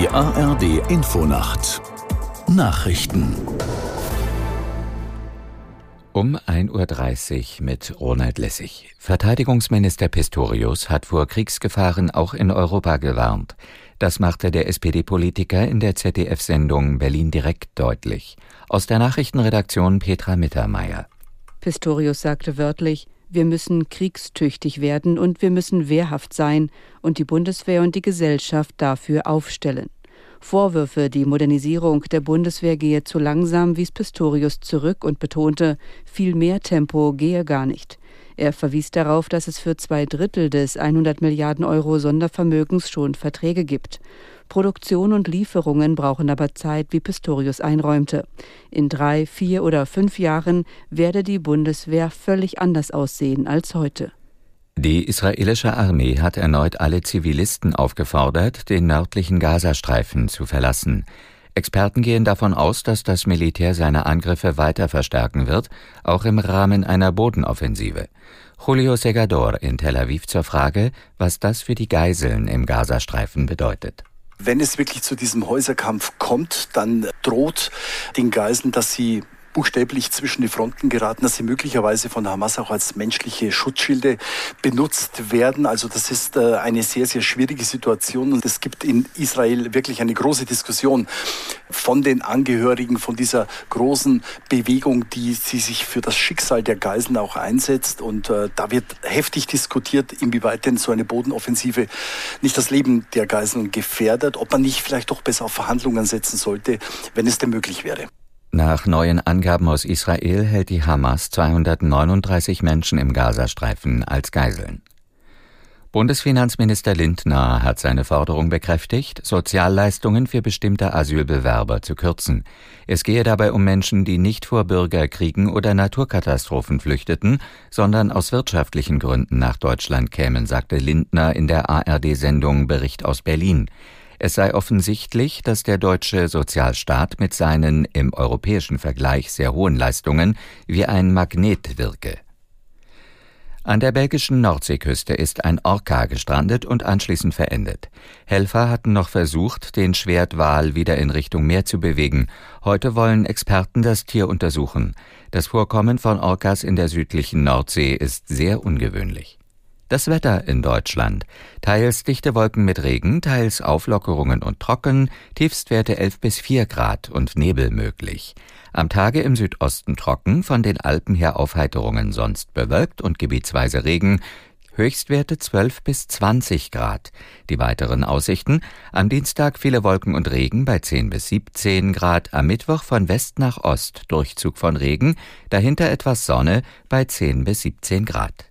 Die ARD Infonacht Nachrichten um 1.30 Uhr mit Ronald Lessig. Verteidigungsminister Pistorius hat vor Kriegsgefahren auch in Europa gewarnt. Das machte der SPD-Politiker in der ZDF-Sendung Berlin direkt deutlich. Aus der Nachrichtenredaktion Petra Mittermeier. Pistorius sagte wörtlich, wir müssen kriegstüchtig werden und wir müssen wehrhaft sein und die Bundeswehr und die Gesellschaft dafür aufstellen. Vorwürfe, die Modernisierung der Bundeswehr gehe zu langsam, wies Pistorius zurück und betonte, viel mehr Tempo gehe gar nicht. Er verwies darauf, dass es für zwei Drittel des 100 Milliarden Euro Sondervermögens schon Verträge gibt. Produktion und Lieferungen brauchen aber Zeit, wie Pistorius einräumte. In drei, vier oder fünf Jahren werde die Bundeswehr völlig anders aussehen als heute. Die israelische Armee hat erneut alle Zivilisten aufgefordert, den nördlichen Gazastreifen zu verlassen. Experten gehen davon aus, dass das Militär seine Angriffe weiter verstärken wird, auch im Rahmen einer Bodenoffensive. Julio Segador in Tel Aviv zur Frage, was das für die Geiseln im Gazastreifen bedeutet. Wenn es wirklich zu diesem Häuserkampf kommt, dann droht den Geiseln, dass sie buchstäblich zwischen die Fronten geraten, dass sie möglicherweise von Hamas auch als menschliche Schutzschilde benutzt werden. Also das ist äh, eine sehr, sehr schwierige Situation und es gibt in Israel wirklich eine große Diskussion von den Angehörigen von dieser großen Bewegung, die sie sich für das Schicksal der Geiseln auch einsetzt. Und äh, da wird heftig diskutiert, inwieweit denn so eine Bodenoffensive nicht das Leben der Geiseln gefährdet, ob man nicht vielleicht doch besser auf Verhandlungen setzen sollte, wenn es denn möglich wäre. Nach neuen Angaben aus Israel hält die Hamas 239 Menschen im Gazastreifen als Geiseln. Bundesfinanzminister Lindner hat seine Forderung bekräftigt, Sozialleistungen für bestimmte Asylbewerber zu kürzen. Es gehe dabei um Menschen, die nicht vor Bürgerkriegen oder Naturkatastrophen flüchteten, sondern aus wirtschaftlichen Gründen nach Deutschland kämen, sagte Lindner in der ARD-Sendung Bericht aus Berlin. Es sei offensichtlich, dass der deutsche Sozialstaat mit seinen im europäischen Vergleich sehr hohen Leistungen wie ein Magnet wirke. An der belgischen Nordseeküste ist ein Orca gestrandet und anschließend verendet. Helfer hatten noch versucht, den Schwertwal wieder in Richtung Meer zu bewegen. Heute wollen Experten das Tier untersuchen. Das Vorkommen von Orcas in der südlichen Nordsee ist sehr ungewöhnlich. Das Wetter in Deutschland. Teils dichte Wolken mit Regen, teils Auflockerungen und Trocken, Tiefstwerte 11 bis 4 Grad und Nebel möglich. Am Tage im Südosten trocken, von den Alpen her Aufheiterungen sonst bewölkt und gebietsweise Regen, Höchstwerte 12 bis 20 Grad. Die weiteren Aussichten: am Dienstag viele Wolken und Regen bei 10 bis 17 Grad, am Mittwoch von West nach Ost Durchzug von Regen, dahinter etwas Sonne bei 10 bis 17 Grad.